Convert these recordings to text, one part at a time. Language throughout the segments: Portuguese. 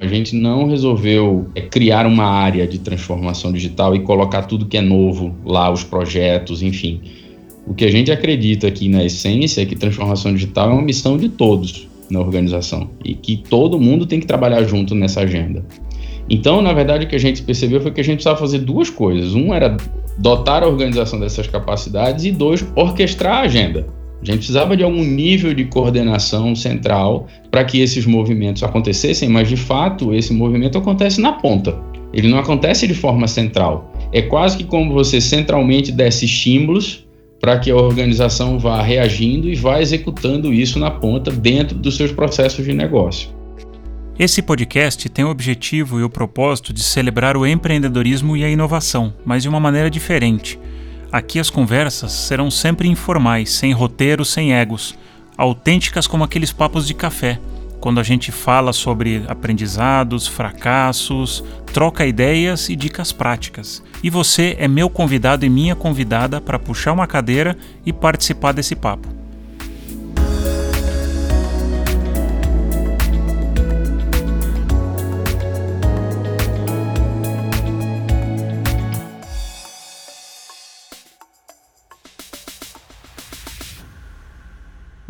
A gente não resolveu é, criar uma área de transformação digital e colocar tudo que é novo lá, os projetos, enfim. O que a gente acredita aqui na essência é que transformação digital é uma missão de todos na organização e que todo mundo tem que trabalhar junto nessa agenda. Então, na verdade, o que a gente percebeu foi que a gente precisava fazer duas coisas. Um era dotar a organização dessas capacidades e dois, orquestrar a agenda. A gente precisava de algum nível de coordenação central para que esses movimentos acontecessem, mas de fato esse movimento acontece na ponta. Ele não acontece de forma central. É quase que como você centralmente desse estímulos para que a organização vá reagindo e vá executando isso na ponta dentro dos seus processos de negócio. Esse podcast tem o objetivo e o propósito de celebrar o empreendedorismo e a inovação, mas de uma maneira diferente. Aqui as conversas serão sempre informais, sem roteiro, sem egos, autênticas como aqueles papos de café quando a gente fala sobre aprendizados, fracassos, troca ideias e dicas práticas. E você é meu convidado e minha convidada para puxar uma cadeira e participar desse papo.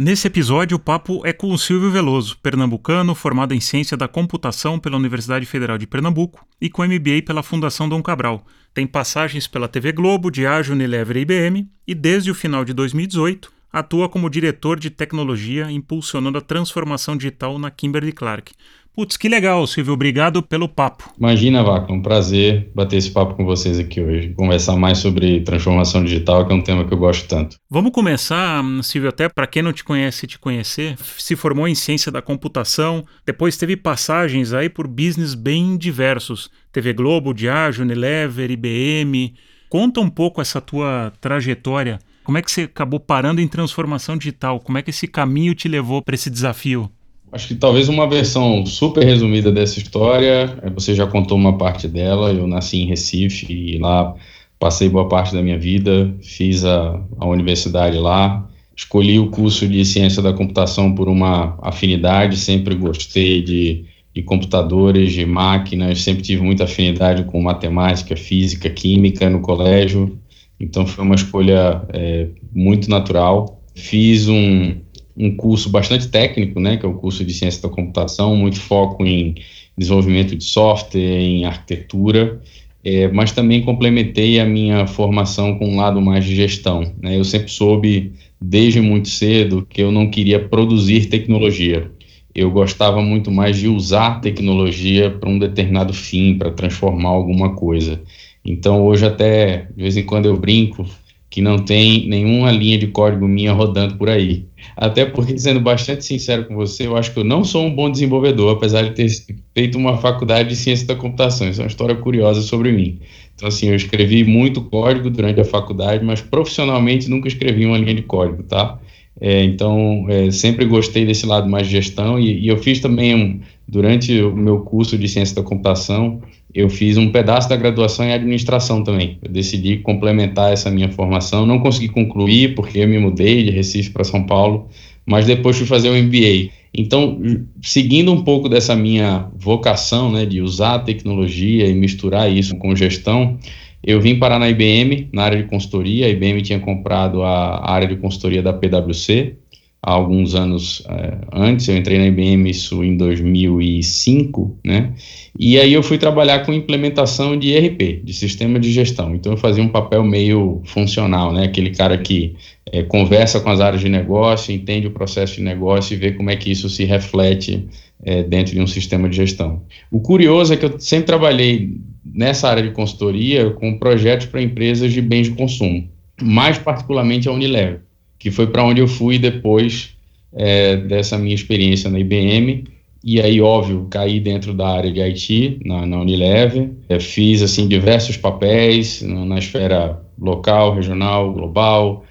Nesse episódio, o papo é com o Silvio Veloso, pernambucano, formado em Ciência da Computação pela Universidade Federal de Pernambuco e com MBA pela Fundação Dom Cabral. Tem passagens pela TV Globo, Diageo, Unilever e IBM e, desde o final de 2018, atua como diretor de tecnologia, impulsionando a transformação digital na Kimberly Clark. Putz, que legal, Silvio. Obrigado pelo papo. Imagina, Vaca, um prazer bater esse papo com vocês aqui hoje. Conversar mais sobre transformação digital, que é um tema que eu gosto tanto. Vamos começar, Silvio, até para quem não te conhece te conhecer. Se formou em ciência da computação, depois teve passagens aí por business bem diversos. TV Globo, Diageo, Unilever, IBM. Conta um pouco essa tua trajetória. Como é que você acabou parando em transformação digital? Como é que esse caminho te levou para esse desafio? Acho que talvez uma versão super resumida dessa história, é, você já contou uma parte dela. Eu nasci em Recife e lá passei boa parte da minha vida, fiz a, a universidade lá, escolhi o curso de ciência da computação por uma afinidade, sempre gostei de, de computadores, de máquinas, sempre tive muita afinidade com matemática, física, química no colégio, então foi uma escolha é, muito natural. Fiz um, um curso bastante técnico, né, que é o curso de ciência da computação, muito foco em desenvolvimento de software, em arquitetura, é, mas também complementei a minha formação com um lado mais de gestão. Né? Eu sempre soube, desde muito cedo, que eu não queria produzir tecnologia. Eu gostava muito mais de usar tecnologia para um determinado fim, para transformar alguma coisa. Então, hoje, até de vez em quando eu brinco que não tem nenhuma linha de código minha rodando por aí. Até porque, sendo bastante sincero com você, eu acho que eu não sou um bom desenvolvedor, apesar de ter feito uma faculdade de ciência da computação. Isso é uma história curiosa sobre mim. Então, assim, eu escrevi muito código durante a faculdade, mas profissionalmente nunca escrevi uma linha de código, tá? É, então, é, sempre gostei desse lado mais de gestão e, e eu fiz também, um, durante o meu curso de ciência da computação, eu fiz um pedaço da graduação em administração também. Eu decidi complementar essa minha formação. Não consegui concluir porque eu me mudei de Recife para São Paulo, mas depois fui fazer o um MBA. Então, seguindo um pouco dessa minha vocação, né, de usar a tecnologia e misturar isso com gestão, eu vim parar na IBM, na área de consultoria. A IBM tinha comprado a área de consultoria da PwC há alguns anos é, antes, eu entrei na IBM isso em 2005, né? E aí eu fui trabalhar com implementação de ERP, de sistema de gestão. Então eu fazia um papel meio funcional, né? Aquele cara que é, conversa com as áreas de negócio, entende o processo de negócio e vê como é que isso se reflete é, dentro de um sistema de gestão. O curioso é que eu sempre trabalhei nessa área de consultoria com projetos para empresas de bens de consumo, mais particularmente a Unilever que foi para onde eu fui depois é, dessa minha experiência na IBM. E aí, óbvio, caí dentro da área de IT, na, na Unilever. É, fiz, assim, diversos papéis na, esfera local, regional, global.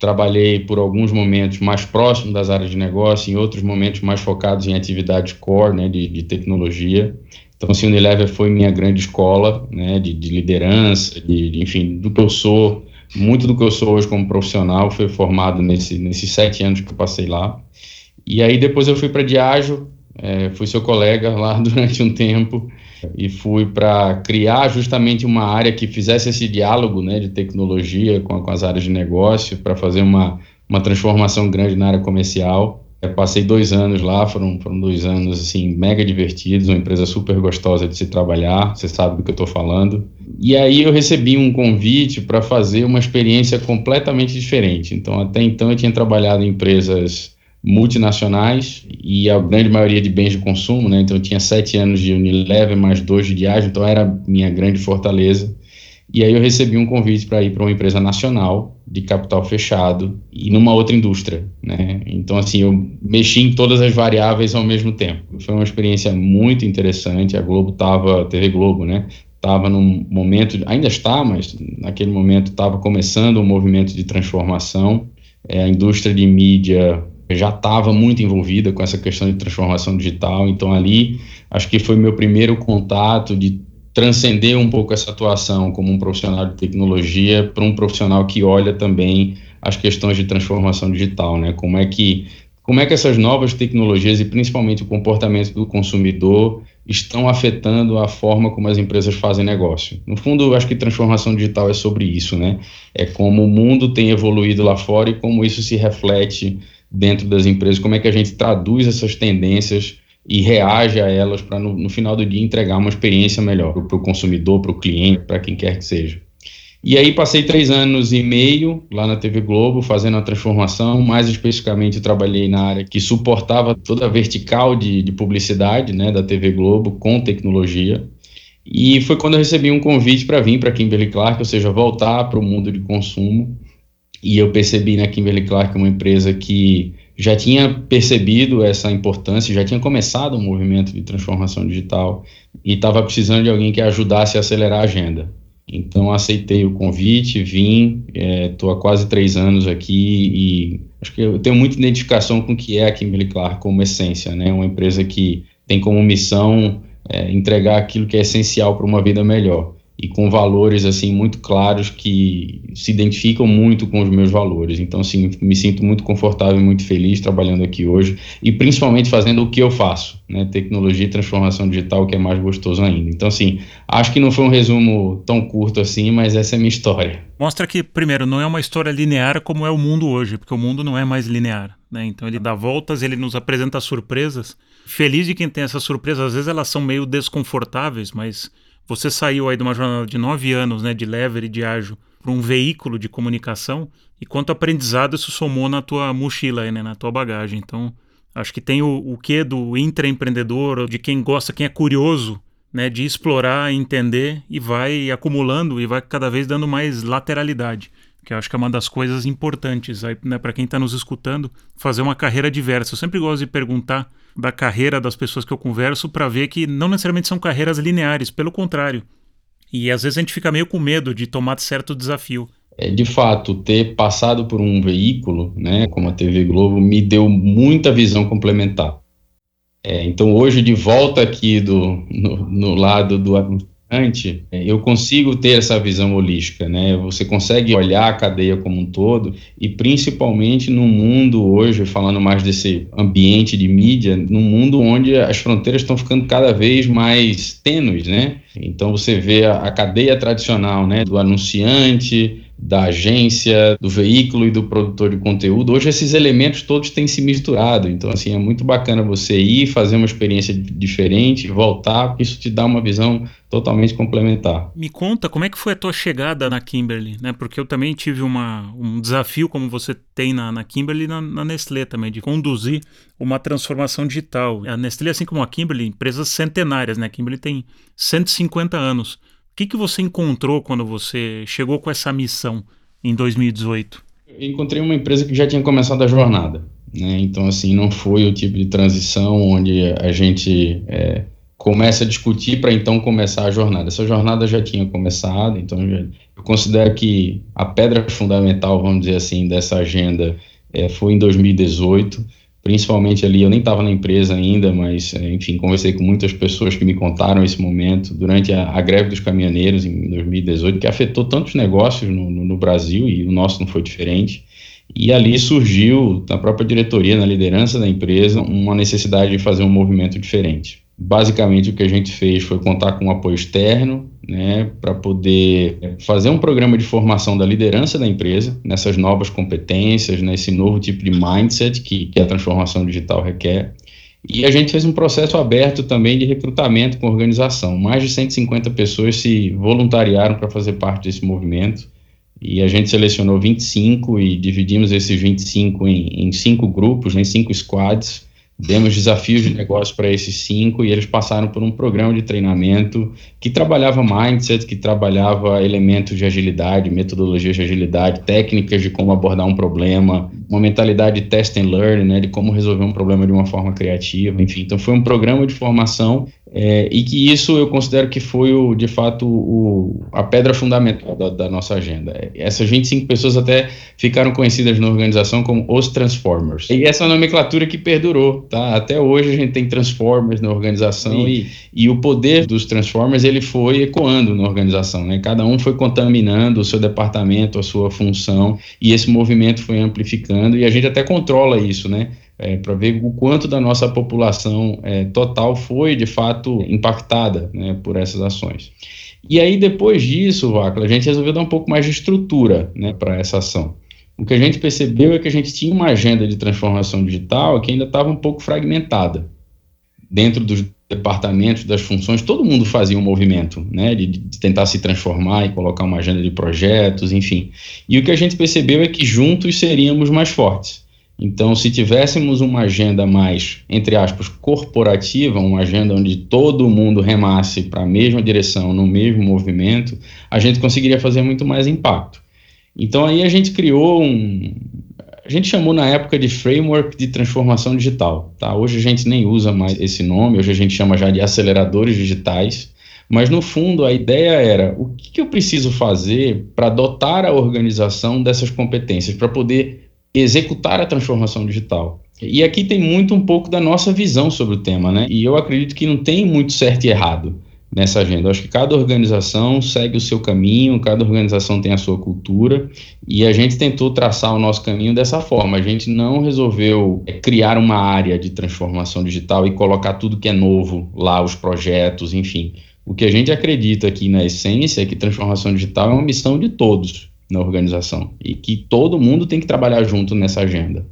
Trabalhei por alguns momentos mais próximo das áreas de negócio, em outros momentos mais focados em atividades core, né, de, de tecnologia. Então, assim, Unilever foi minha grande escola, né, de, de liderança, de, de, enfim, do que eu sou muito do que eu sou hoje como profissional foi formado nesse, nesses sete anos que eu passei lá. E aí depois eu fui para Diageo, é, fui seu colega lá durante um tempo e fui para criar justamente uma área que fizesse esse diálogo né, de tecnologia com, com as áreas de negócio, para fazer uma, uma transformação grande na área comercial. Eu passei dois anos lá, foram, foram dois anos assim mega divertidos, uma empresa super gostosa de se trabalhar, você sabe do que eu estou falando. E aí eu recebi um convite para fazer uma experiência completamente diferente. Então até então eu tinha trabalhado em empresas multinacionais e a grande maioria de bens de consumo, né? Então eu tinha sete anos de Unilever mais dois de Diageo, então era minha grande fortaleza. E aí eu recebi um convite para ir para uma empresa nacional de capital fechado e numa outra indústria, né? Então assim eu mexi em todas as variáveis ao mesmo tempo. Foi uma experiência muito interessante. A Globo tava, TV Globo, né? Estava num momento, ainda está, mas naquele momento estava começando um movimento de transformação. É, a indústria de mídia já estava muito envolvida com essa questão de transformação digital, então ali acho que foi meu primeiro contato de transcender um pouco essa atuação como um profissional de tecnologia para um profissional que olha também as questões de transformação digital, né? Como é que como é que essas novas tecnologias e principalmente o comportamento do consumidor estão afetando a forma como as empresas fazem negócio. No fundo, acho que transformação digital é sobre isso, né? É como o mundo tem evoluído lá fora e como isso se reflete dentro das empresas, como é que a gente traduz essas tendências e reage a elas para, no, no, final do dia, entregar uma experiência melhor para o consumidor, para o cliente, para quem quer que seja. E aí passei três anos e meio lá na TV Globo fazendo a transformação, mais especificamente trabalhei na área que suportava toda a vertical de, de publicidade né, da TV Globo com tecnologia. E foi quando eu recebi um convite para vir para Kimberly Clark, ou seja, voltar para o mundo de consumo e eu percebi na Kimberly Clark uma empresa que já tinha percebido essa importância, já tinha começado um movimento de transformação digital e estava precisando de alguém que ajudasse a acelerar a agenda. Então aceitei o convite, vim, estou é, há quase três anos aqui e acho que eu tenho muita identificação com o que é a Kimberly Clark como essência, né? Uma empresa que tem como missão é, entregar aquilo que é essencial para uma vida melhor e com valores assim muito claros que se identificam muito com os meus valores. Então, assim, me sinto muito confortável e muito feliz trabalhando aqui hoje e principalmente fazendo o que eu faço, né? Tecnologia e transformação digital, que é mais gostoso ainda. Então, assim, acho que não foi um resumo tão curto assim, mas essa é a minha história. Mostra que, primeiro, não é uma história linear como é o mundo hoje, porque o mundo não é mais linear. Né? Então ele dá voltas, ele nos apresenta surpresas. Feliz de quem tem essas surpresas, às vezes elas são meio desconfortáveis, mas você saiu aí de uma jornada de nove anos, né, de lever e de ágil, para um veículo de comunicação e quanto aprendizado isso somou na tua mochila, né, na tua bagagem. Então, acho que tem o, o quê do intraempreendedor, de quem gosta, quem é curioso, né, de explorar, entender e vai acumulando e vai cada vez dando mais lateralidade que acho que é uma das coisas importantes né, para quem está nos escutando, fazer uma carreira diversa. Eu sempre gosto de perguntar da carreira das pessoas que eu converso para ver que não necessariamente são carreiras lineares, pelo contrário. E às vezes a gente fica meio com medo de tomar certo desafio. É, de fato, ter passado por um veículo, né, como a TV Globo, me deu muita visão complementar. É, então, hoje, de volta aqui do, no, no lado do é, eu consigo ter essa visão holística, né? Você consegue olhar a cadeia como um todo e principalmente no mundo hoje, falando mais desse ambiente de mídia, num mundo onde as fronteiras estão ficando cada vez mais tênues, né? Então você vê a, a cadeia tradicional, né, do anunciante, da agência, do veículo e do produtor de conteúdo. Hoje esses elementos todos têm se misturado, então assim é muito bacana você ir fazer uma experiência diferente, voltar, porque isso te dá uma visão totalmente complementar. Me conta como é que foi a tua chegada na Kimberly, né? Porque eu também tive uma, um desafio como você tem na, na Kimberly, na, na Nestlé também, de conduzir uma transformação digital. A Nestlé, assim como a Kimberly, empresas centenárias, né? A Kimberly tem 150 anos. O que, que você encontrou quando você chegou com essa missão em 2018? Eu encontrei uma empresa que já tinha começado a jornada. Né? Então, assim, não foi o tipo de transição onde a gente é, começa a discutir para então começar a jornada. Essa jornada já tinha começado, então eu considero que a pedra fundamental, vamos dizer assim, dessa agenda é, foi em 2018 principalmente ali, eu nem estava na empresa ainda, mas, é, enfim, conversei com muitas pessoas que me contaram esse momento durante a, a greve dos caminhoneiros em 2018, que afetou tantos negócios no, no, no, Brasil e o nosso não foi diferente. E ali surgiu, na própria diretoria, na liderança da empresa, uma necessidade de fazer um movimento diferente. Basicamente, o que a gente fez foi contar com um apoio externo, né, para poder fazer um programa de formação da liderança da empresa, nessas novas competências, nesse novo tipo de mindset que, que a transformação digital requer. E a gente fez um processo aberto também de recrutamento com organização. Mais de 150 pessoas se voluntariaram para fazer parte desse movimento. E a gente selecionou 25 e dividimos esses 25 em, em cinco grupos, né, em cinco squads Demos desafios de negócio para esses cinco e eles passaram por um programa de treinamento que trabalhava mindset, que trabalhava elementos de agilidade, metodologias de agilidade, técnicas de como abordar um problema, uma mentalidade de test and learn, né, de como resolver um problema de uma forma criativa, enfim. Então foi um programa de formação é, e que isso eu considero que foi, o, de fato, o, a pedra fundamental da, da, nossa agenda. Essas 25 pessoas até ficaram conhecidas na organização como os Transformers. E essa é nomenclatura que perdurou, tá? Até hoje a gente tem Transformers na organização e, e o poder dos Transformers ele foi ecoando na organização, né? Cada um foi contaminando o seu departamento, a sua função e esse movimento foi amplificando e a gente até controla isso, né? É, para ver o quanto da nossa população é, total foi de fato impactada né, por essas ações. E aí, depois disso, Vacla, a gente resolveu dar um pouco mais de estrutura né, para essa ação. O que a gente percebeu é que a gente tinha uma agenda de transformação digital que ainda estava um pouco fragmentada. Dentro dos departamentos, das funções, todo mundo fazia um movimento né, de, de, tentar se transformar e colocar uma agenda de projetos, enfim. E o que a gente percebeu é que juntos seríamos mais fortes. Então, se tivéssemos uma agenda mais, entre aspas, corporativa, uma agenda onde todo mundo remasse para a mesma direção, no mesmo movimento, a gente conseguiria fazer muito mais impacto. Então, aí a gente criou um. A gente chamou na época de framework de transformação digital. Tá? Hoje a gente nem usa mais esse nome, hoje a gente chama já de aceleradores digitais. Mas, no fundo, a ideia era o que, eu preciso fazer para dotar a organização dessas competências, para poder executar a transformação digital. E aqui tem muito um pouco da nossa visão sobre o tema, né? E eu acredito que não tem muito certo e errado nessa agenda. Eu acho que cada organização segue o seu caminho, cada organização tem a sua cultura, e a gente tentou traçar o nosso caminho dessa forma. A gente não resolveu é, criar uma área de transformação digital e colocar tudo que é novo lá, os projetos, enfim. O que a gente acredita aqui na essência é que transformação digital é uma missão de todos na organização e que todo mundo tem que trabalhar junto nessa agenda.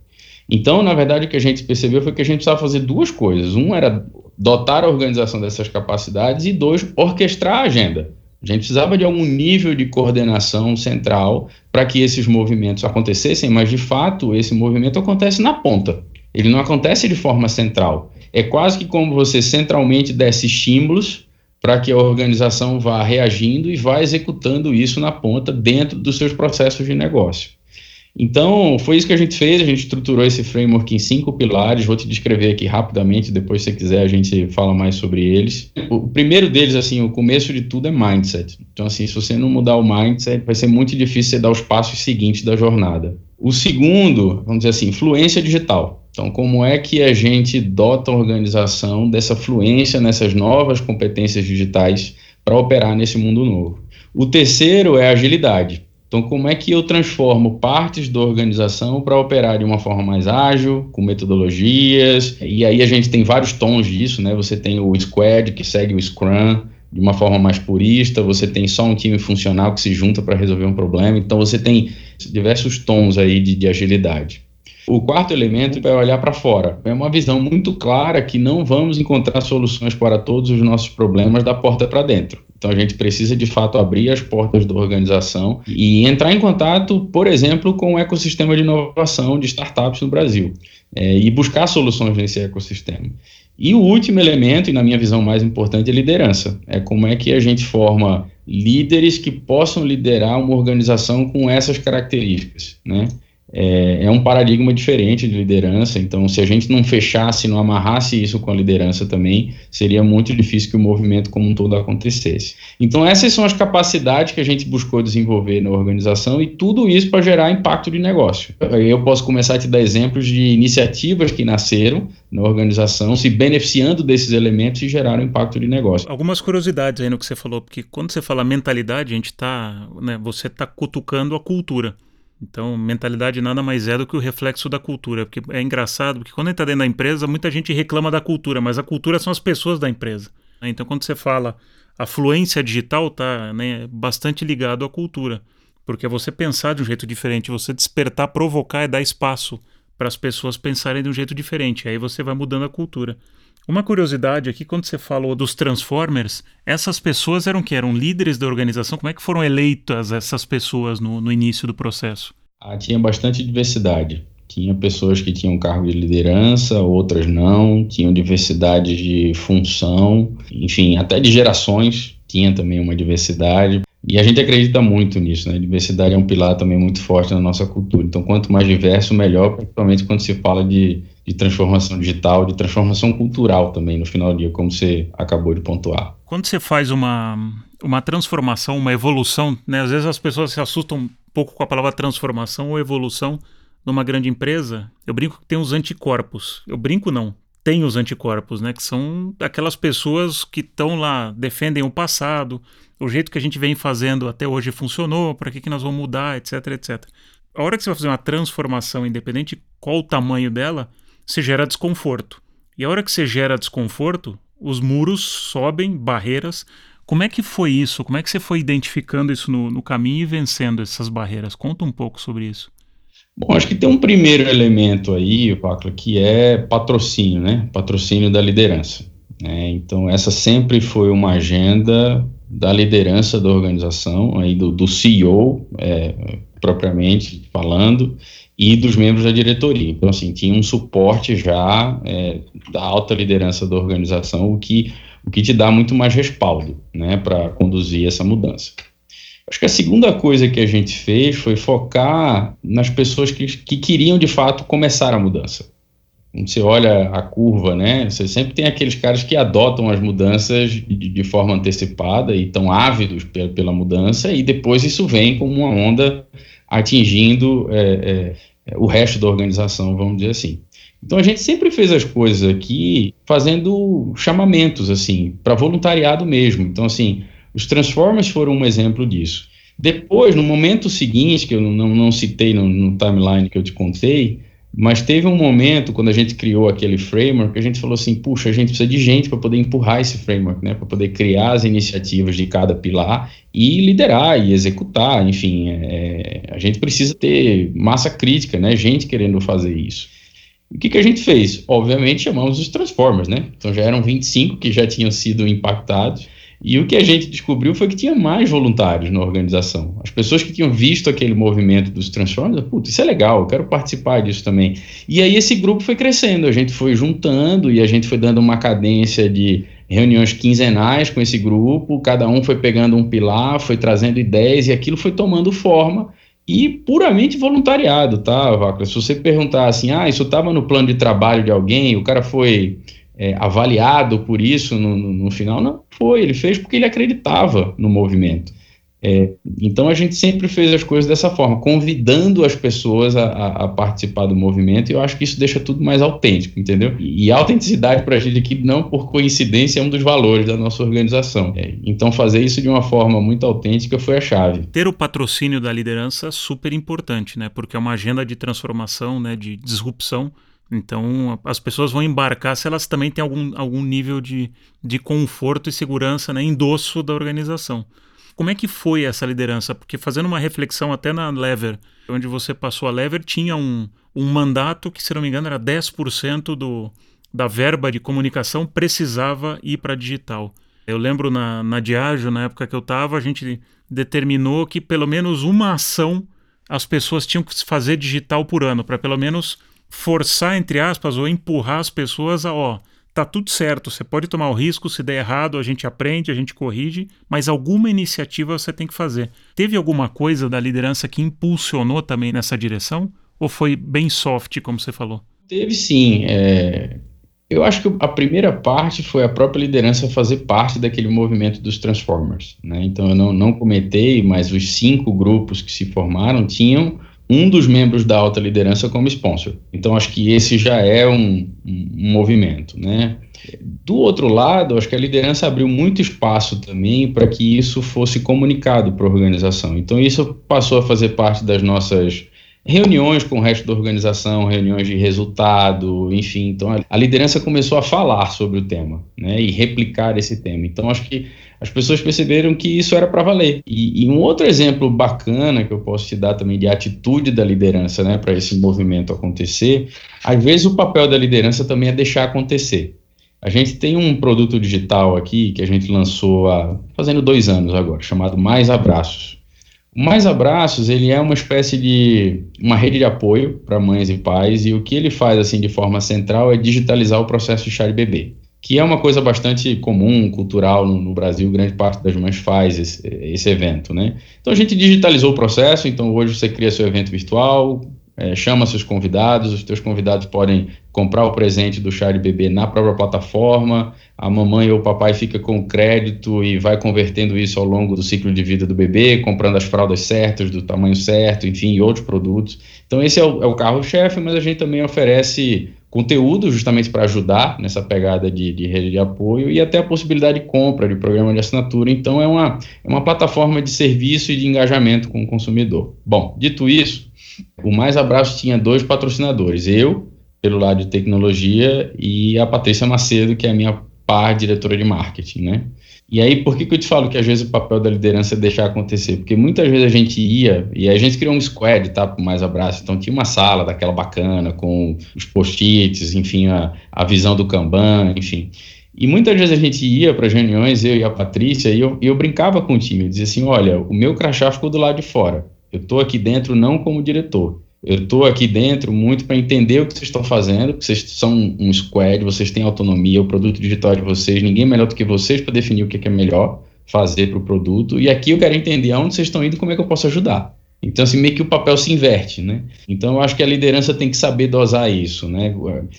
Então, na verdade, o que a gente percebeu foi que a gente precisava fazer duas coisas. Um era dotar a organização dessas capacidades e dois, orquestrar a agenda. A gente precisava de algum nível de coordenação central para que esses movimentos acontecessem, mas de fato esse movimento acontece na ponta. Ele não acontece de forma central. É quase que como você centralmente desse estímulos para que a organização vá reagindo e vá executando isso na ponta dentro dos seus processos de negócio. Então, foi isso que a gente fez, a gente estruturou esse framework em cinco pilares, vou te descrever aqui rapidamente, depois se quiser a gente fala mais sobre eles. O primeiro deles, assim, o começo de tudo é mindset. Então, assim, se você não mudar o mindset, vai ser muito difícil você dar os passos seguintes da jornada. O segundo, vamos dizer assim, influência digital. Então, como é que a gente dota a organização dessa fluência nessas novas competências digitais para operar nesse mundo novo? O terceiro é agilidade. Então, como é que eu transformo partes da organização para operar de uma forma mais ágil, com metodologias? E aí a gente tem vários tons disso, né? Você tem o Squad, que segue o Scrum de uma forma mais purista, você tem só um time funcional que se junta para resolver um problema. Então, você tem diversos tons aí de, de agilidade. O quarto elemento é olhar para fora. É uma visão muito clara que não vamos encontrar soluções para todos os nossos problemas da porta para dentro. Então a gente precisa de fato abrir as portas da organização e entrar em contato, por exemplo, com o ecossistema de inovação de startups no Brasil é, e buscar soluções nesse ecossistema. E o último elemento, e na minha visão mais importante, é liderança. É como é que a gente forma líderes que possam liderar uma organização com essas características, né? É, é, um paradigma diferente de liderança. Então, se a gente não fechasse, não amarrasse isso com a liderança também, seria muito difícil que o movimento como um todo acontecesse. Então, essas são as capacidades que a gente buscou desenvolver na organização e tudo isso para gerar impacto de negócio. Eu posso começar a te dar exemplos de iniciativas que nasceram na organização, se beneficiando desses elementos e geraram impacto de negócio. Algumas curiosidades aí no que você falou, porque quando você fala mentalidade, a gente está, né, você está cutucando a cultura Então, mentalidade nada mais é do que o reflexo da cultura. Porque é engraçado, porque quando a gente está dentro da empresa, muita gente reclama da cultura, mas a cultura são as pessoas da empresa. Então, quando você fala a fluência digital, está né, bastante ligado à cultura. Porque é você pensar de um jeito diferente, você despertar, provocar e dar espaço para as pessoas pensarem de um jeito diferente. Aí você vai mudando a cultura. Uma curiosidade aqui, quando você falou dos Transformers, essas pessoas eram que? Eram líderes da organização? Como é que foram eleitas essas pessoas no, no início do processo? Ah, tinha bastante diversidade. Tinha pessoas que tinham cargo de liderança, outras não, tinham diversidade de função, enfim, até de gerações tinha também uma diversidade. E a gente acredita muito nisso, né? A diversidade é um pilar também muito forte na nossa cultura. Então, quanto mais diverso, melhor, principalmente quando se fala de, de transformação digital, de transformação cultural também, no final do dia, como você acabou de pontuar. Quando você faz uma, uma transformação, uma evolução, né? Às vezes as pessoas se assustam um pouco com a palavra transformação ou evolução numa grande empresa. Eu brinco que tem os anticorpos. Eu brinco não, tem os anticorpos, né? Que são aquelas pessoas que estão lá, defendem o passado, o jeito que a gente vem fazendo até hoje funcionou, para que, que nós vamos mudar, etc, etc. A hora que você vai fazer uma transformação, independente qual o tamanho dela, você gera desconforto. E a hora que você gera desconforto, os muros sobem, barreiras. Como é que foi isso? Como é que você foi identificando isso no, no caminho e vencendo essas barreiras? Conta um pouco sobre isso. Bom, acho que tem um primeiro elemento aí, Pacla, que é patrocínio, né? Patrocínio da liderança. Né? Então, essa sempre foi uma agenda da liderança da organização, aí do, do CEO, é, propriamente falando, e dos membros da diretoria. Então, assim, tinha um suporte já é, da alta liderança da organização, o que, o que te dá muito mais respaldo, né, para conduzir essa mudança. Acho que a segunda coisa que a gente fez foi focar nas pessoas que, que queriam de fato começar a mudança. Quando você olha a curva, né? Você sempre tem aqueles caras que adotam as mudanças de, de forma antecipada e estão ávidos pela, pela, mudança, e depois isso vem como uma onda atingindo é, é, o resto da organização, vamos dizer assim. Então a gente sempre fez as coisas aqui fazendo chamamentos, assim, para voluntariado mesmo. Então, assim, os Transformers foram um exemplo disso. Depois, no momento seguinte, que eu não, não citei no, no, timeline que eu te contei, mas teve um momento, quando a gente criou aquele framework, a gente falou assim: puxa, a gente precisa de gente para poder empurrar esse framework, né, para poder criar as iniciativas de cada pilar e liderar e executar. Enfim, é, a gente precisa ter massa crítica, né, gente querendo fazer isso. O que, que a gente fez? Obviamente chamamos os Transformers, né? Então já eram 25 que já tinham sido impactados e o que a gente descobriu foi que tinha mais voluntários na organização. As pessoas que tinham visto aquele movimento dos Transformers, putz, isso é legal, eu quero participar disso também. E aí esse grupo foi crescendo, a gente foi juntando e a gente foi dando uma cadência de reuniões quinzenais com esse grupo, cada um foi pegando um pilar, foi trazendo ideias e aquilo foi tomando forma e puramente voluntariado, tá, Vacla? Se você perguntar assim, ah, isso estava no plano de trabalho de alguém, o cara foi é, avaliado por isso no, no, no, final, não foi, ele fez porque ele acreditava no movimento. É, então a gente sempre fez as coisas dessa forma, convidando as pessoas a, a, participar do movimento, e eu acho que isso deixa tudo mais autêntico, entendeu? E, e a autenticidade para a gente aqui, não por coincidência, é um dos valores da nossa organização. É, então fazer isso de uma forma muito autêntica foi a chave. Ter o patrocínio da liderança é super importante, né? Porque é uma agenda de transformação, né? de disrupção então, as pessoas vão embarcar se elas também têm algum, algum nível de, de conforto e segurança, né, endosso da organização. Como é que foi essa liderança? Porque fazendo uma reflexão até na Lever, onde você passou a Lever, tinha um, um mandato que, se não me engano, era 10% do, da verba de comunicação precisava ir para digital. Eu lembro na, na Diageo, na época que eu estava, a gente determinou que pelo menos uma ação as pessoas tinham que fazer digital por ano, para pelo menos forçar, entre aspas, ou empurrar as pessoas a, ó, tá tudo certo, você pode tomar o risco, se der errado, a gente aprende, a gente corrige, mas alguma iniciativa você tem que fazer. Teve alguma coisa da liderança que impulsionou também nessa direção? Ou foi bem soft, como você falou? Teve sim. É... Eu acho que a primeira parte foi a própria liderança fazer parte daquele movimento dos Transformers. Né? Então eu não, não comentei, mas os cinco grupos que se formaram tinham um dos membros da alta liderança como sponsor. Então, acho que esse já é um, um movimento, né? Do outro lado, acho que a liderança abriu muito espaço também para que isso fosse comunicado para a organização. Então, isso passou a fazer parte das nossas reuniões com o resto da organização, reuniões de resultado, enfim. Então a, liderança começou a falar sobre o tema, né, e replicar esse tema. Então acho que as pessoas perceberam que isso era para valer. E, e, um outro exemplo bacana que eu posso te dar também de atitude da liderança, né, para esse movimento acontecer, às vezes o papel da liderança também é deixar acontecer. A gente tem um produto digital aqui que a gente lançou há fazendo dois anos agora, chamado Mais Abraços. O Mais Abraços, ele é uma espécie de uma rede de apoio para mães e pais e o que ele faz assim de forma central é digitalizar o processo de chá de bebê, que é uma coisa bastante comum, cultural no, no Brasil, grande parte das mães faz esse, esse, evento, né? Então a gente digitalizou o processo, então hoje você cria seu evento virtual, é, chama seus convidados, os teus convidados podem comprar o presente do chá de bebê na própria plataforma, a mamãe ou o papai fica com crédito e vai convertendo isso ao longo do ciclo de vida do bebê, comprando as fraldas certas, do tamanho certo, enfim, outros produtos. Então esse é o, é o carro-chefe, mas a gente também oferece conteúdo justamente para ajudar nessa pegada de, de, rede de apoio e até a possibilidade de compra de programa de assinatura. Então é uma, é uma plataforma de serviço e de engajamento com o consumidor. Bom, dito isso, o Mais Abraço tinha dois patrocinadores, eu, pelo lado de tecnologia, e a Patrícia Macedo, que é a minha par diretora de marketing, né? E aí, por que, que eu te falo que às vezes o papel da liderança é deixar acontecer? Porque muitas vezes a gente ia, e a gente criou um squad, tá? Por mais abraço. Então tinha uma sala daquela bacana, com os post-its, enfim, a, a visão do Kanban, enfim. E muitas vezes a gente ia para as reuniões, eu e a Patrícia, e eu, eu brincava com o time, eu dizia assim: olha, o meu crachá ficou do lado de fora. Eu estou aqui dentro não como diretor. Eu estou aqui dentro muito para entender o que vocês estão fazendo, vocês são um squad, vocês têm autonomia, o produto digital é de vocês, ninguém melhor do que vocês para definir o que é melhor fazer para o produto. E aqui eu quero entender aonde vocês estão indo e como é que eu posso ajudar. Então, assim, meio que o papel se inverte, né? Então, eu acho que a liderança tem que saber dosar isso, né?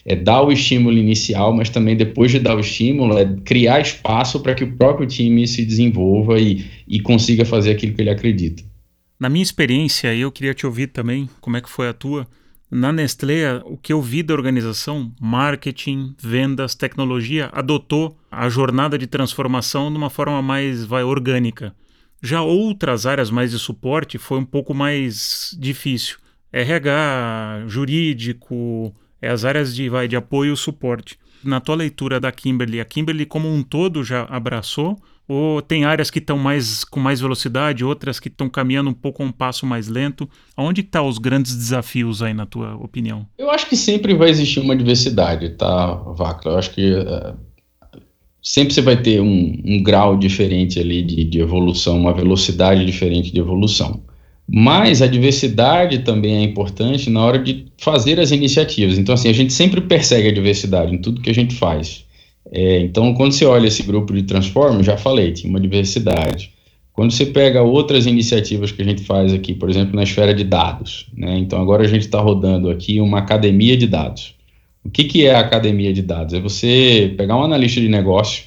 É dar o estímulo inicial, mas também depois de dar o estímulo, é criar espaço para que o próprio time se desenvolva e, e consiga fazer aquilo que ele acredita. Na minha experiência, eu queria te ouvir também, como é que foi a tua. Na Nestlé, o que eu vi da organização, marketing, vendas, tecnologia, adotou a jornada de transformação de uma forma mais vai, orgânica. Já outras áreas mais de suporte foi um pouco mais difícil. RH, jurídico, é as áreas de, vai, de apoio e suporte. Na tua leitura da Kimberly, a Kimberly como um todo já abraçou ou tem áreas que estão mais com mais velocidade, outras que estão caminhando um pouco a um passo mais lento? Onde estão tá os grandes desafios aí, na tua opinião? Eu acho que sempre vai existir uma diversidade, tá, Vacla? Eu acho que uh, sempre você vai ter um, um grau diferente ali de, de evolução, uma velocidade diferente de evolução. Mas a diversidade também é importante na hora de fazer as iniciativas. Então, assim, a gente sempre persegue a diversidade em tudo que a gente faz. É, então, quando você olha esse grupo de Transform, já falei, tinha uma diversidade. Quando você pega outras iniciativas que a gente faz aqui, por exemplo, na esfera de dados, né? então agora a gente está rodando aqui uma academia de dados. O que, que é a academia de dados? É você pegar um analista de negócio,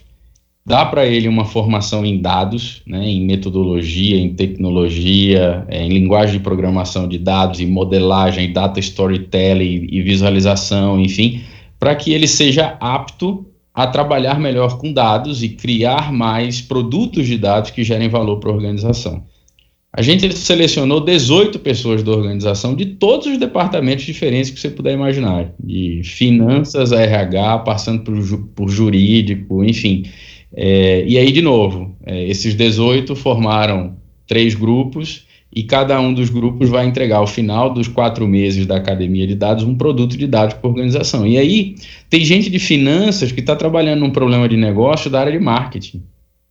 dar para ele uma formação em dados, né, em metodologia, em tecnologia, é, em linguagem de programação de dados, em modelagem, data storytelling e visualização, enfim, para que ele seja apto a trabalhar melhor com dados e criar mais produtos de dados que gerem valor para a organização. A gente selecionou 18 pessoas da organização de todos os departamentos diferentes que você puder imaginar, de finanças a RH, passando por, por jurídico, enfim. É, e aí, de novo, é, esses 18 formaram três grupos e cada um dos grupos vai entregar ao final dos quatro meses da academia de dados um produto de dados para a organização. E aí tem gente de finanças que está trabalhando num problema de negócio da área de marketing.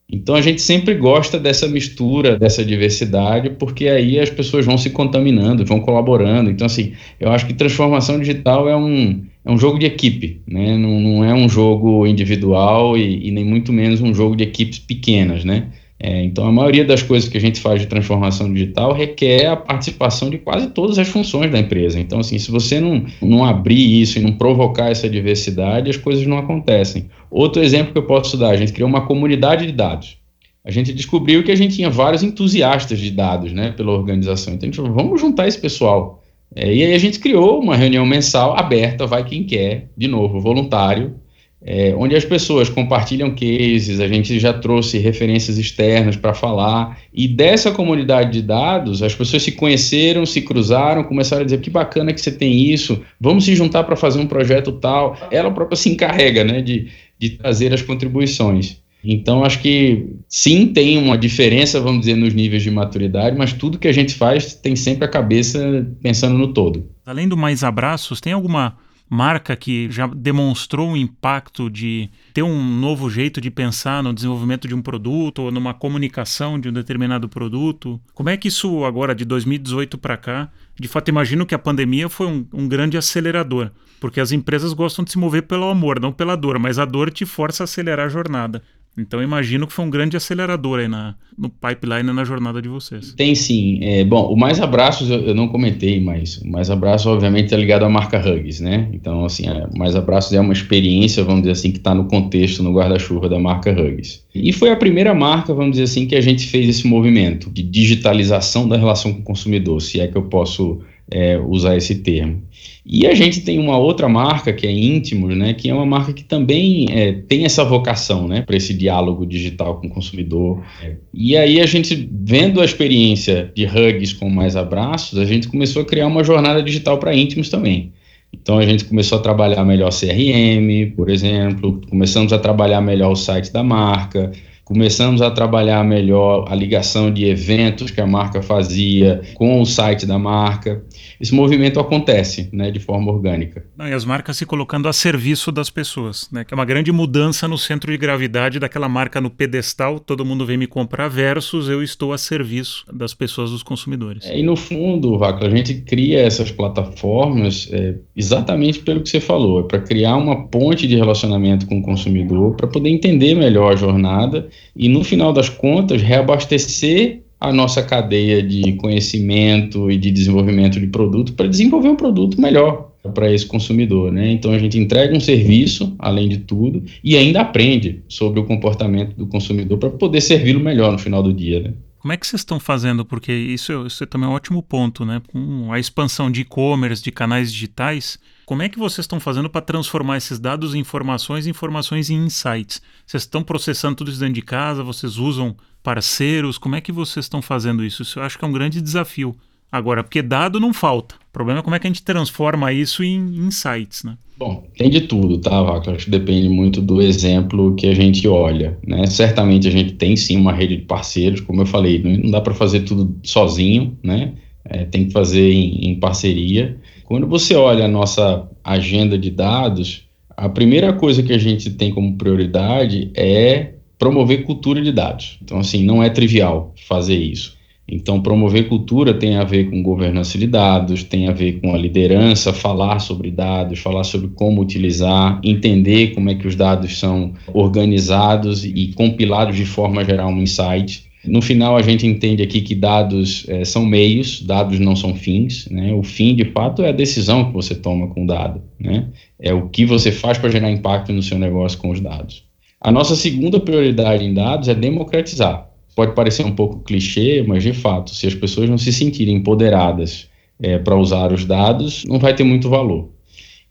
Então a gente sempre gosta dessa mistura, dessa diversidade, porque aí as pessoas vão se contaminando, vão colaborando. Então, assim, eu acho que transformação digital é um, é um jogo de equipe, né? não, não é um jogo individual e, e nem muito menos um jogo de equipes pequenas, né? É, então, a maioria das coisas que a gente faz de transformação digital requer a participação de quase todas as funções da empresa. Então, assim, se você não, não abrir isso e não provocar essa diversidade, as coisas não acontecem. Outro exemplo que eu posso dar, a gente criou uma comunidade de dados. A gente descobriu que a gente tinha vários entusiastas de dados, né, pela organização. Então, a gente falou, vamos juntar esse pessoal. É, e aí a gente criou uma reunião mensal aberta, vai quem quer, de novo, voluntário, é, onde as pessoas compartilham cases, a gente já trouxe referências externas para falar, e dessa comunidade de dados, as pessoas se conheceram, se cruzaram, começaram a dizer que bacana que você tem isso, vamos se juntar para fazer um projeto tal. Ela própria se encarrega né, de, de trazer as contribuições. Então, acho que sim, tem uma diferença, vamos dizer, nos níveis de maturidade, mas tudo que a gente faz tem sempre a cabeça pensando no todo. Além do Mais Abraços, tem alguma marca que já demonstrou o impacto de ter um novo jeito de pensar no desenvolvimento de um produto ou numa comunicação de um determinado produto? Como é que isso agora, de 2018 para cá, de fato imagino que a pandemia foi um, um grande acelerador, porque as empresas gostam de se mover pelo amor, não pela dor, mas a dor te força a acelerar a jornada. Então imagino que foi um grande acelerador aí na, no pipeline na jornada de vocês. Tem sim. É, bom, o Mais Abraços eu, eu, não comentei, mas o Mais Abraços obviamente é ligado à marca Hugs, né? Então, assim, é, Mais Abraços é uma experiência, vamos dizer assim, que está no contexto, no guarda-chuva da marca Hugs. E foi a primeira marca, vamos dizer assim, que a gente fez esse movimento de digitalização da relação com o consumidor, se é que eu posso é, usar esse termo. E a gente tem uma outra marca que é Íntimos, né, que é uma marca que também é, tem essa vocação, né, para esse diálogo digital com o consumidor. E aí a gente vendo a experiência de hugs com mais abraços, a gente começou a criar uma jornada digital para íntimos também. Então a gente começou a trabalhar melhor CRM, por exemplo, começamos a trabalhar melhor o site da marca, começamos a trabalhar melhor a ligação de eventos que a marca fazia com o site da marca. Esse movimento acontece né, de forma orgânica. Não, e as marcas se colocando a serviço das pessoas, né, que é uma grande mudança no centro de gravidade daquela marca no pedestal, todo mundo vem me comprar, versus eu estou a serviço das pessoas, dos consumidores. É, e no fundo, Vaco, a gente cria essas plataformas é, exatamente pelo que você falou, é para criar uma ponte de relacionamento com o consumidor, para poder entender melhor a jornada e no final das contas reabastecer a nossa cadeia de conhecimento e de desenvolvimento de produto para desenvolver um produto melhor para esse consumidor, né? Então a gente entrega um serviço, além de tudo, e ainda aprende sobre o comportamento do consumidor para poder servi-lo melhor no final do dia, né? Como é que vocês estão fazendo? Porque isso, isso é também um ótimo ponto, né? Com a expansão de e-commerce, de canais digitais, como é que vocês estão fazendo para transformar esses dados em informações, informações em insights? Vocês estão processando tudo isso dentro de casa? Vocês usam parceiros? Como é que vocês estão fazendo isso? Isso eu acho que é um grande desafio. Agora, porque dado não falta. O problema é como é que a gente transforma isso em insights, né? Bom, tem de tudo, tá, Vaca? Acho que depende muito do exemplo que a gente olha, né? Certamente a gente tem sim uma rede de parceiros, como eu falei, não dá para fazer tudo sozinho, né? É, tem que fazer em, em parceria. Quando você olha a nossa agenda de dados, a primeira coisa que a gente tem como prioridade é promover cultura de dados. Então, assim, não é trivial fazer isso. Então, promover cultura tem a ver com governança de dados, tem a ver com a liderança, falar sobre dados, falar sobre como utilizar, entender como é que os dados são organizados e compilados de forma geral um insight. No final, a gente entende aqui que dados é, são meios, dados não são fins. Né? O fim, de fato, é a decisão que você toma com o dado. Né? É o que você faz para gerar impacto no seu negócio com os dados. A nossa segunda prioridade em dados é democratizar. Pode parecer um pouco clichê, mas de fato, se as pessoas não se sentirem empoderadas é, para usar os dados, não vai ter muito valor.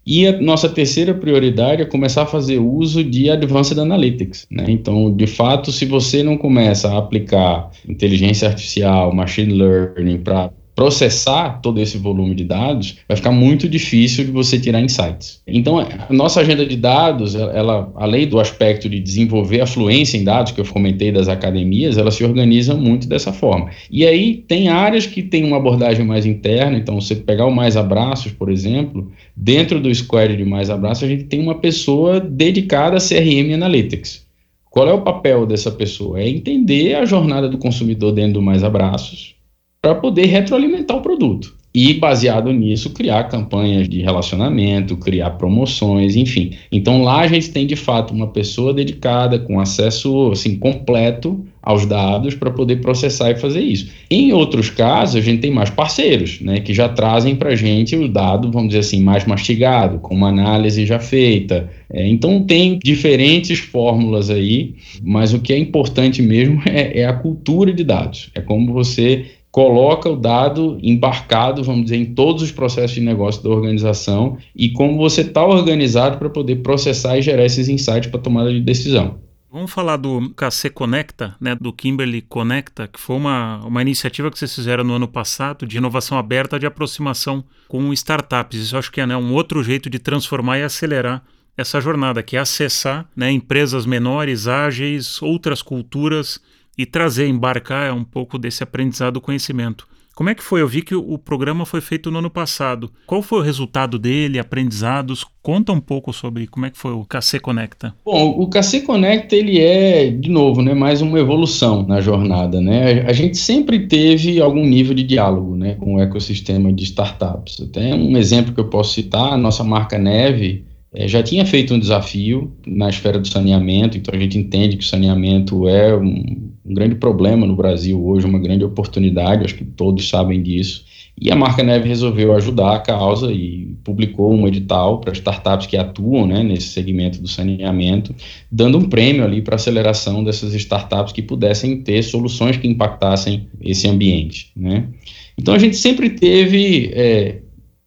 E a nossa terceira prioridade é começar a fazer uso de Advanced Analytics. Né? Então, de fato, se você não começa a aplicar inteligência artificial, machine learning para processar todo esse volume de dados, vai ficar muito difícil de você tirar insights. Então, a nossa agenda de dados, ela, além do aspecto de desenvolver a fluência em dados que eu comentei das academias, ela se organiza muito dessa forma. E aí tem áreas que têm uma abordagem mais interna, então você pegar o Mais Abraços, por exemplo, dentro do squad de Mais Abraços, a gente tem uma pessoa dedicada a CRM Analytics. Qual é o papel dessa pessoa? É entender a jornada do consumidor dentro do Mais Abraços, para poder retroalimentar o produto. E, baseado nisso, criar campanhas de relacionamento, criar promoções, enfim. Então, lá a gente tem, de fato, uma pessoa dedicada, com acesso assim, completo aos dados para poder processar e fazer isso. Em outros casos, a gente tem mais parceiros, né, que já trazem para a gente o dado, vamos dizer assim, mais mastigado, com uma análise já feita. É, então, tem diferentes fórmulas aí, mas o que é importante mesmo é, é a cultura de dados. É como você coloca o dado embarcado, vamos dizer, em todos os processos de negócio da organização e como você está organizado para poder processar e gerar esses insights para tomada de decisão. Vamos falar do KC Conecta, né, do Kimberly Conecta, que foi uma, uma iniciativa que vocês fizeram no ano passado de inovação aberta de aproximação com startups. Isso eu acho que é né, um outro jeito de transformar e acelerar essa jornada, que é acessar né, empresas menores, ágeis, outras culturas e trazer, embarcar um pouco desse aprendizado conhecimento. Como é que foi? Eu vi que o programa foi feito no ano passado. Qual foi o resultado dele, aprendizados? Conta um pouco sobre como é que foi o KC Conecta. Bom, o KC Conecta ele é, de novo, né, mais uma evolução na jornada, né? A gente sempre teve algum nível de diálogo, né, com o ecossistema de startups. Até um exemplo que eu posso citar, a nossa marca Neve, é, já tinha feito um desafio na esfera do saneamento, então a gente entende que o saneamento é um, um grande problema no Brasil hoje, uma grande oportunidade, acho que todos sabem disso. E a marca Neve resolveu ajudar a causa e publicou um edital para startups que atuam né, nesse segmento do saneamento, dando um prêmio ali para aceleração dessas startups que pudessem ter soluções que impactassem esse ambiente. Né? Então a gente sempre teve é,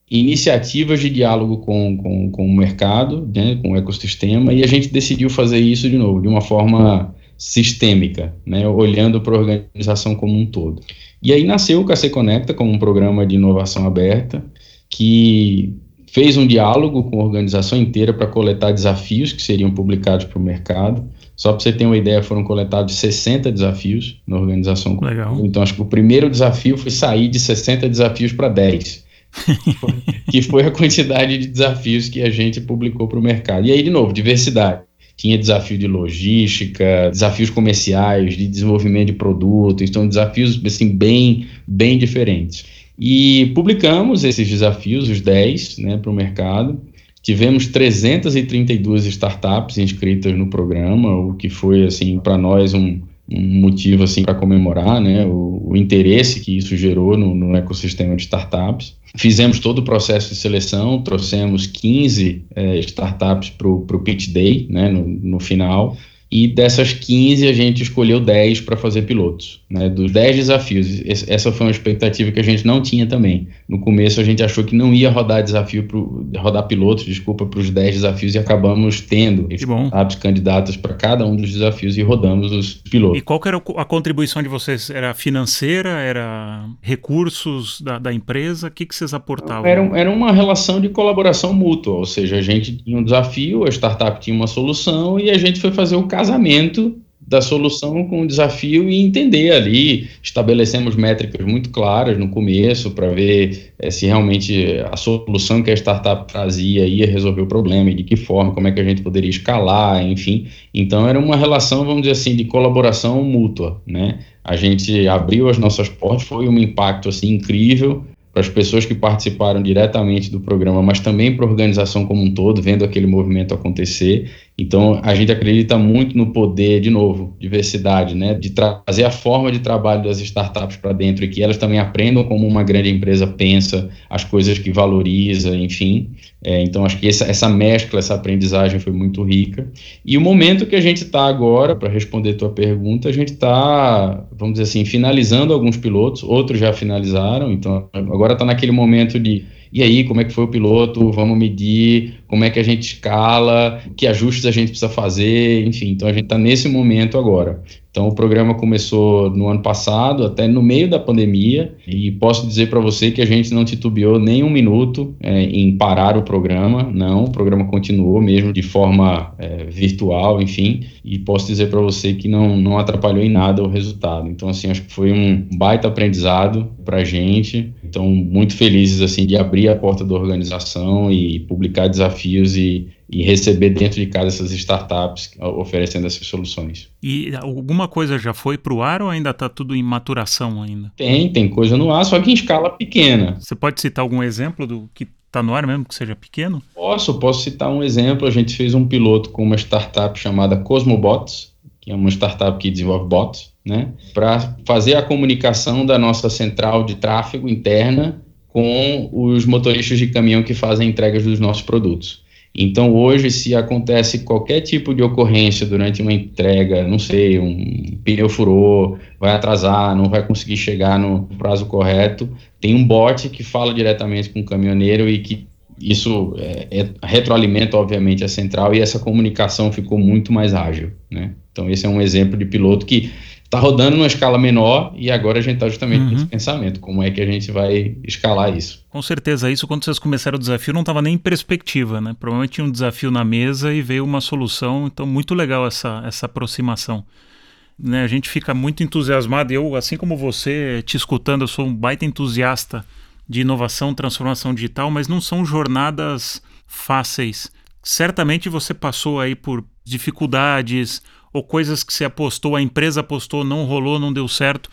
iniciativas de diálogo com, com, com o mercado, né, com o ecossistema, e a gente decidiu fazer isso de novo, de uma forma sistêmica, né, olhando para a organização como um todo. E aí nasceu o KC Conecta como um programa de inovação aberta que fez um diálogo com a organização inteira para coletar desafios que seriam publicados para o mercado. Só para você ter uma ideia, foram coletados 60 desafios na organização. Legal. Então, acho que o primeiro desafio foi sair de 60 desafios para 10. que foi a quantidade de desafios que a gente publicou para o mercado. E aí, de novo, diversidade tinha desafio de logística, desafios comerciais, de desenvolvimento de produtos, então desafios assim bem bem diferentes. E publicamos esses desafios, os 10, né, para o mercado. Tivemos 332 startups inscritas no programa, o que foi assim para nós um, um motivo assim para comemorar, né, o, o, interesse que isso gerou no, no ecossistema de startups. Fizemos todo o processo de seleção, trouxemos 15 é, startups para o Pitch Day, né, no, no final, e dessas 15 a gente escolheu 10 para fazer pilotos, né, dos 10 desafios. Essa foi uma expectativa que a gente não tinha também. No começo a gente achou que não ia rodar desafio pro, rodar pilotos, desculpa, para os 10 desafios e acabamos tendo apps candidatos para cada um dos desafios e rodamos os pilotos. E qual era a contribuição de vocês? Era financeira? Era recursos da, da empresa? O que, que vocês aportavam? Era, era uma relação de colaboração mútua, ou seja, a gente tinha um desafio, a startup tinha uma solução e a gente foi fazer o casamento da solução com o desafio e entender ali. Estabelecemos métricas muito claras no começo para ver é, se realmente a solução que a startup trazia ia resolver o problema e de que forma, como é que a gente poderia escalar, enfim. Então era uma relação, vamos dizer assim, de colaboração mútua, né? A gente abriu as nossas portas, foi um impacto assim incrível para as pessoas que participaram diretamente do programa, mas também para a organização como um todo, vendo aquele movimento acontecer. Então, a gente acredita muito no poder, de novo, diversidade, né? De trazer a forma de trabalho das startups para dentro e que elas também aprendam como uma grande empresa pensa, as coisas que valoriza, enfim. É, então, acho que essa, essa mescla, essa aprendizagem foi muito rica. E o momento que a gente está agora, para responder tua pergunta, a gente está, vamos dizer assim, finalizando alguns pilotos, outros já finalizaram, então agora está naquele momento de e aí, como é que foi o piloto? Vamos medir como é que a gente escala, que ajustes a gente precisa fazer, enfim. Então a gente está nesse momento agora. Então, o programa começou no ano passado, até no meio da pandemia, e posso dizer para você que a gente não titubeou nem um minuto é, em parar o programa, não, o programa continuou mesmo de forma é, virtual, enfim, e posso dizer para você que não, não atrapalhou em nada o resultado. Então, assim, acho que foi um baita aprendizado para a gente, então, muito felizes, assim, de abrir a porta da organização e publicar desafios e e receber dentro de casa essas startups oferecendo essas soluções. E alguma coisa já foi para o ar ou ainda está tudo em maturação ainda? Tem, tem coisa no ar, só que em escala pequena. Você pode citar algum exemplo do que está no ar mesmo, que seja pequeno? Posso, posso citar um exemplo. A gente fez um piloto com uma startup chamada Cosmobots, que é uma startup que desenvolve bots, né, para fazer a comunicação da nossa central de tráfego interna com os motoristas de caminhão que fazem entregas dos nossos produtos. Então, hoje, se acontece qualquer tipo de ocorrência durante uma entrega, não sei, um pneu furou, vai atrasar, não vai conseguir chegar no prazo correto, tem um bot que fala diretamente com o caminhoneiro e que isso é, é, retroalimenta, obviamente, a central e essa comunicação ficou muito mais ágil. Né? Então, esse é um exemplo de piloto que está rodando numa escala menor e agora a gente está justamente uhum. nesse pensamento, como é que a gente vai escalar isso. Com certeza, isso quando vocês começaram o desafio não estava nem em perspectiva, né? Provavelmente tinha um desafio na mesa e veio uma solução, então muito legal essa, essa aproximação. Né, a gente fica muito entusiasmado, eu, assim como você, te escutando, eu sou um baita entusiasta de inovação, transformação digital, mas não são jornadas fáceis. Certamente você passou aí por dificuldades ou coisas que você apostou, a empresa apostou, não rolou, não deu certo.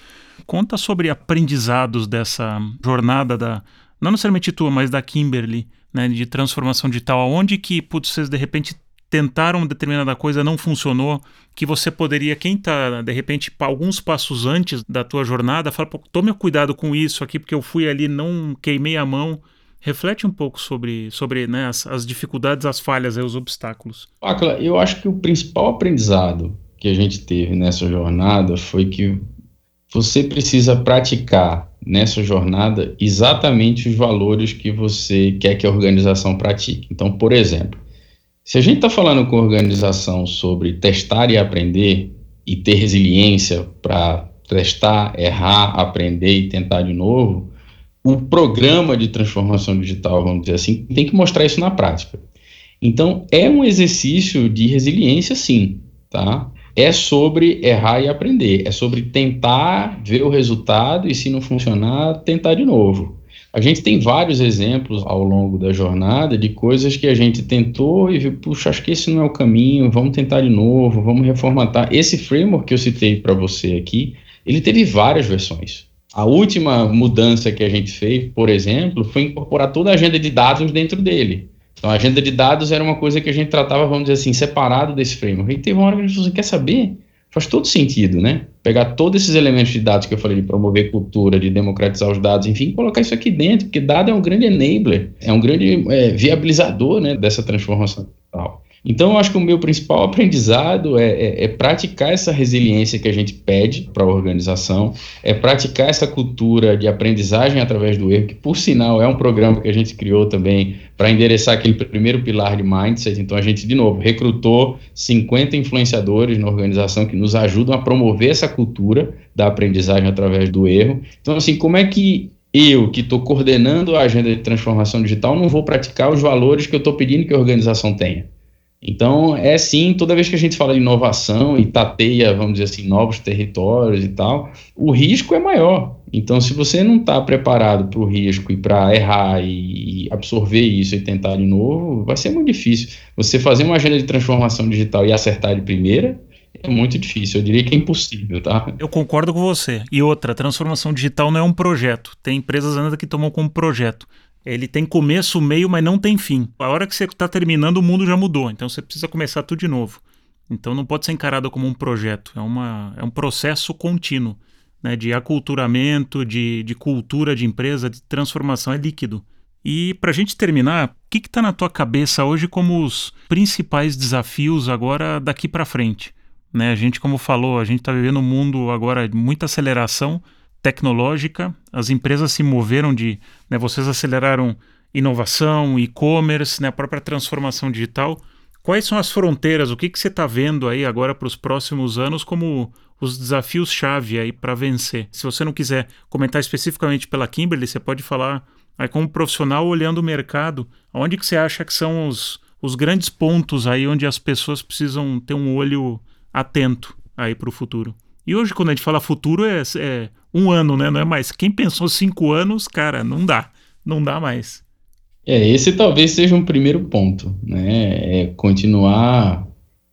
Conta sobre aprendizados dessa jornada da, não necessariamente tua, mas da Kimberly, né, de transformação digital. Aonde que putz, vocês de repente tentaram determinada coisa, não funcionou, que você poderia, quem está de repente alguns passos antes da tua jornada, fala, tome cuidado com isso aqui, porque eu fui ali, não queimei a mão. Reflete um pouco sobre, sobre né, as, as, dificuldades, as falhas, os obstáculos. Pacla, eu acho que o principal aprendizado que a gente teve nessa jornada foi que você precisa praticar nessa jornada exatamente os valores que você quer que a organização pratique. Então, por exemplo, se a gente está falando com a organização sobre testar e aprender e ter resiliência para testar, errar, aprender e tentar de novo, o programa de transformação digital, vamos dizer assim, tem que mostrar isso na prática. Então, é um exercício de resiliência, sim, tá? É sobre errar e aprender, é sobre tentar ver o resultado e, se não funcionar, tentar de novo. A gente tem vários exemplos ao longo da jornada de coisas que a gente tentou e viu, puxa, acho que esse não é o caminho, vamos tentar de novo, vamos reformatar. Esse framework que eu citei para você aqui, ele teve várias versões. A última mudança que a gente fez, por exemplo, foi incorporar toda a agenda de dados dentro dele. Então, a agenda de dados era uma coisa que a gente tratava, vamos dizer assim, separado desse framework. E teve uma hora que a gente falou assim, quer saber? Faz todo sentido, né? Pegar todos esses elementos de dados que eu falei, de promover cultura, de democratizar os dados, enfim, colocar isso aqui dentro, porque dado é um grande enabler, é um grande é, viabilizador né, dessa transformação digital. Então, eu acho que o meu principal aprendizado é, é, é praticar essa resiliência que a gente pede para a organização, é praticar essa cultura de aprendizagem através do erro, que, por sinal, é um programa que a gente criou também para endereçar aquele primeiro pilar de mindset. Então, a gente, de novo, recrutou 50 influenciadores na organização que nos ajudam a promover essa cultura da aprendizagem através do erro. Então, assim, como é que eu, que estou coordenando a agenda de transformação digital, não vou praticar os valores que eu estou pedindo que a organização tenha? Então, é sim, toda vez que a gente fala de inovação e tateia, vamos dizer assim, novos territórios e tal, o risco é maior. Então, se você não está preparado para o risco e para errar e absorver isso e tentar de novo, vai ser muito difícil. Você fazer uma agenda de transformação digital e acertar de primeira é muito difícil, eu diria que é impossível, tá? Eu concordo com você. E outra, transformação digital não é um projeto. Tem empresas ainda que tomam como projeto. Ele tem começo, meio, mas não tem fim. A hora que você está terminando, o mundo já mudou. Então você precisa começar tudo de novo. Então não pode ser encarado como um projeto. É, uma, é um processo contínuo né, de aculturamento, de, de cultura de empresa, de transformação. É líquido. E para a gente terminar, o que está na tua cabeça hoje como os principais desafios agora daqui para frente? Né, a gente, como falou, a gente está vivendo um mundo agora de muita aceleração tecnológica, as empresas se moveram de. Né, vocês aceleraram inovação, e-commerce, né, a própria transformação digital. Quais são as fronteiras? O que, que você está vendo aí agora para os próximos anos como os desafios-chave aí para vencer? Se você não quiser comentar especificamente pela Kimberly, você pode falar aí como profissional olhando o mercado, onde que você acha que são os, os grandes pontos aí onde as pessoas precisam ter um olho atento aí para o futuro? E hoje, quando a gente fala futuro, é, é um ano, né? Não é mais. Quem pensou cinco anos, cara, não dá. Não dá mais. É, esse talvez seja um primeiro ponto, né? É continuar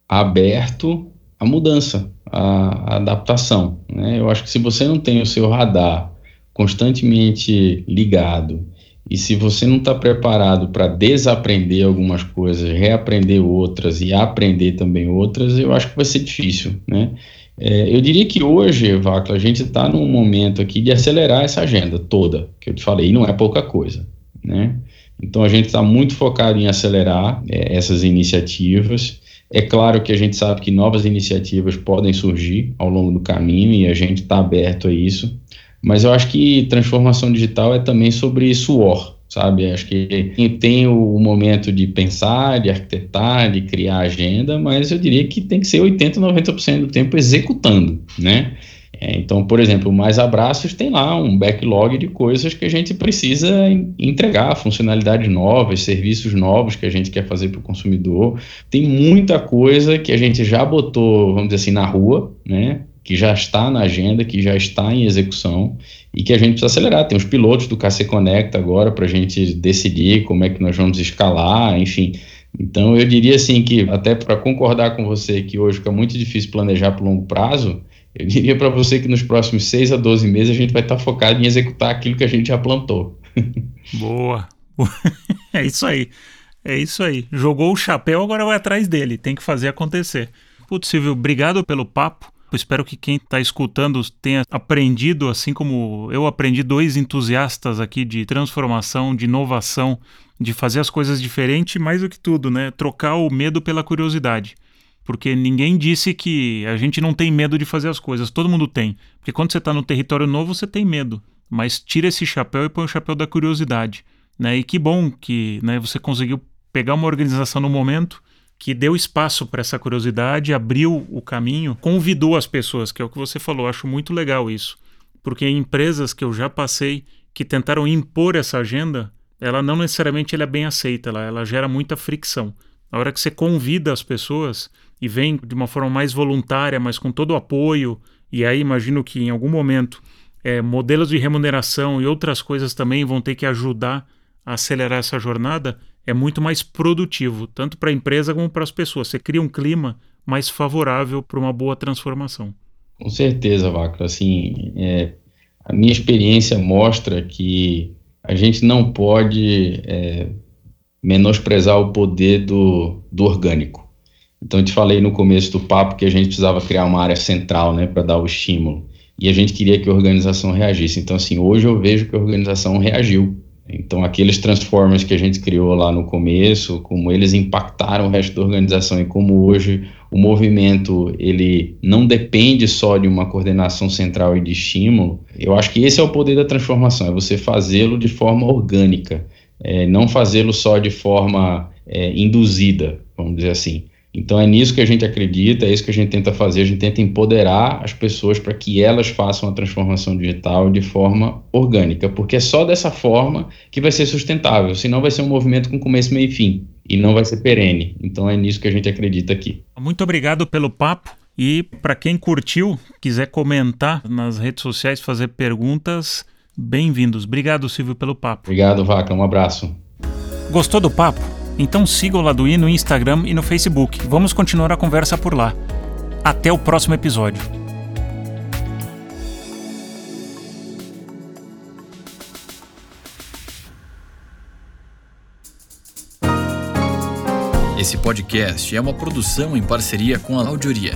aberto à mudança, à, adaptação. Né? Eu acho que se você não tem o seu radar constantemente ligado e se você não está preparado para desaprender algumas coisas, reaprender outras e aprender também outras, eu acho que vai ser difícil, né? É, eu diria que hoje, Vacla, a gente está num momento aqui de acelerar essa agenda toda, que eu te falei, não é pouca coisa, né? Então a gente está muito focado em acelerar é, essas iniciativas. É claro que a gente sabe que novas iniciativas podem surgir ao longo do caminho e a gente está aberto a isso. Mas eu acho que transformação digital é também sobre suor, sabe? Acho que tem o momento de pensar, de arquitetar, de criar agenda, mas eu diria que tem que ser 80, 90% do tempo executando, né? É, então, por exemplo, Mais Abraços tem lá um backlog de coisas que a gente precisa entregar, funcionalidades novas, serviços novos que a gente quer fazer para o consumidor. Tem muita coisa que a gente já botou, vamos dizer assim, na rua, né? Que já está na agenda, que já está em execução e que a gente precisa acelerar. Tem os pilotos do KC Connect agora para a gente decidir como é que nós vamos escalar, enfim. Então, eu diria assim que, até para concordar com você que hoje fica muito difícil planejar por longo prazo, eu diria para você que nos próximos 6 a 12 meses a gente vai estar tá focado em executar aquilo que a gente já plantou. Boa. É isso aí. É isso aí. Jogou o chapéu, agora vai atrás dele. Tem que fazer acontecer. Putz, Silvio, obrigado pelo papo. Espero que quem está escutando tenha aprendido, assim como eu aprendi, dois entusiastas aqui de transformação, de inovação, de fazer as coisas diferentes, mais do que tudo, né? Trocar o medo pela curiosidade porque ninguém disse que a gente não tem medo de fazer as coisas, todo mundo tem. Porque quando você está no território novo, você tem medo. Mas tira esse chapéu e põe o chapéu da curiosidade. Né? E que bom que né, você conseguiu pegar uma organização no momento que deu espaço para essa curiosidade, abriu o caminho, convidou as pessoas, que é o que você falou. Acho muito legal isso. Porque em empresas que eu já passei que tentaram impor essa agenda, ela não necessariamente ela é bem aceita, ela, ela gera muita fricção. Na hora que você convida as pessoas, e vem de uma forma mais voluntária, mas com todo o apoio, e aí imagino que em algum momento é, modelos de remuneração e outras coisas também vão ter que ajudar a acelerar essa jornada, é muito mais produtivo, tanto para a empresa como para as pessoas. Você cria um clima mais favorável para uma boa transformação. Com certeza, Vaca. Assim, é, a minha experiência mostra que a gente não pode é, menosprezar o poder do, do orgânico. Então, eu te falei no começo do papo que a gente precisava criar uma área central, né, para dar o estímulo. E a gente queria que a organização reagisse. Então, assim, hoje eu vejo que a organização reagiu. Então, aqueles transformers que a gente criou lá no começo, como eles impactaram o resto da organização e como hoje o movimento ele não depende só de uma coordenação central e de estímulo, eu acho que esse é o poder da transformação, é você fazê-lo de forma orgânica, é, não fazê-lo só de forma é, induzida, vamos dizer assim. Então é nisso que a gente acredita, é isso que a gente tenta fazer, a gente tenta empoderar as pessoas para que elas façam a transformação digital de forma orgânica, porque é só dessa forma que vai ser sustentável, senão vai ser um movimento com começo, meio e fim, e não vai ser perene. Então é nisso que a gente acredita aqui. Muito obrigado pelo papo. E para quem curtiu, quiser comentar nas redes sociais, fazer perguntas, bem-vindos. Obrigado, Silvio, pelo papo. Obrigado, Vaca. Um abraço. Gostou do papo? Então siga o Laduí no Instagram e no Facebook. Vamos continuar a conversa por lá. Até o próximo episódio. Esse podcast é uma produção em parceria com a Audioria.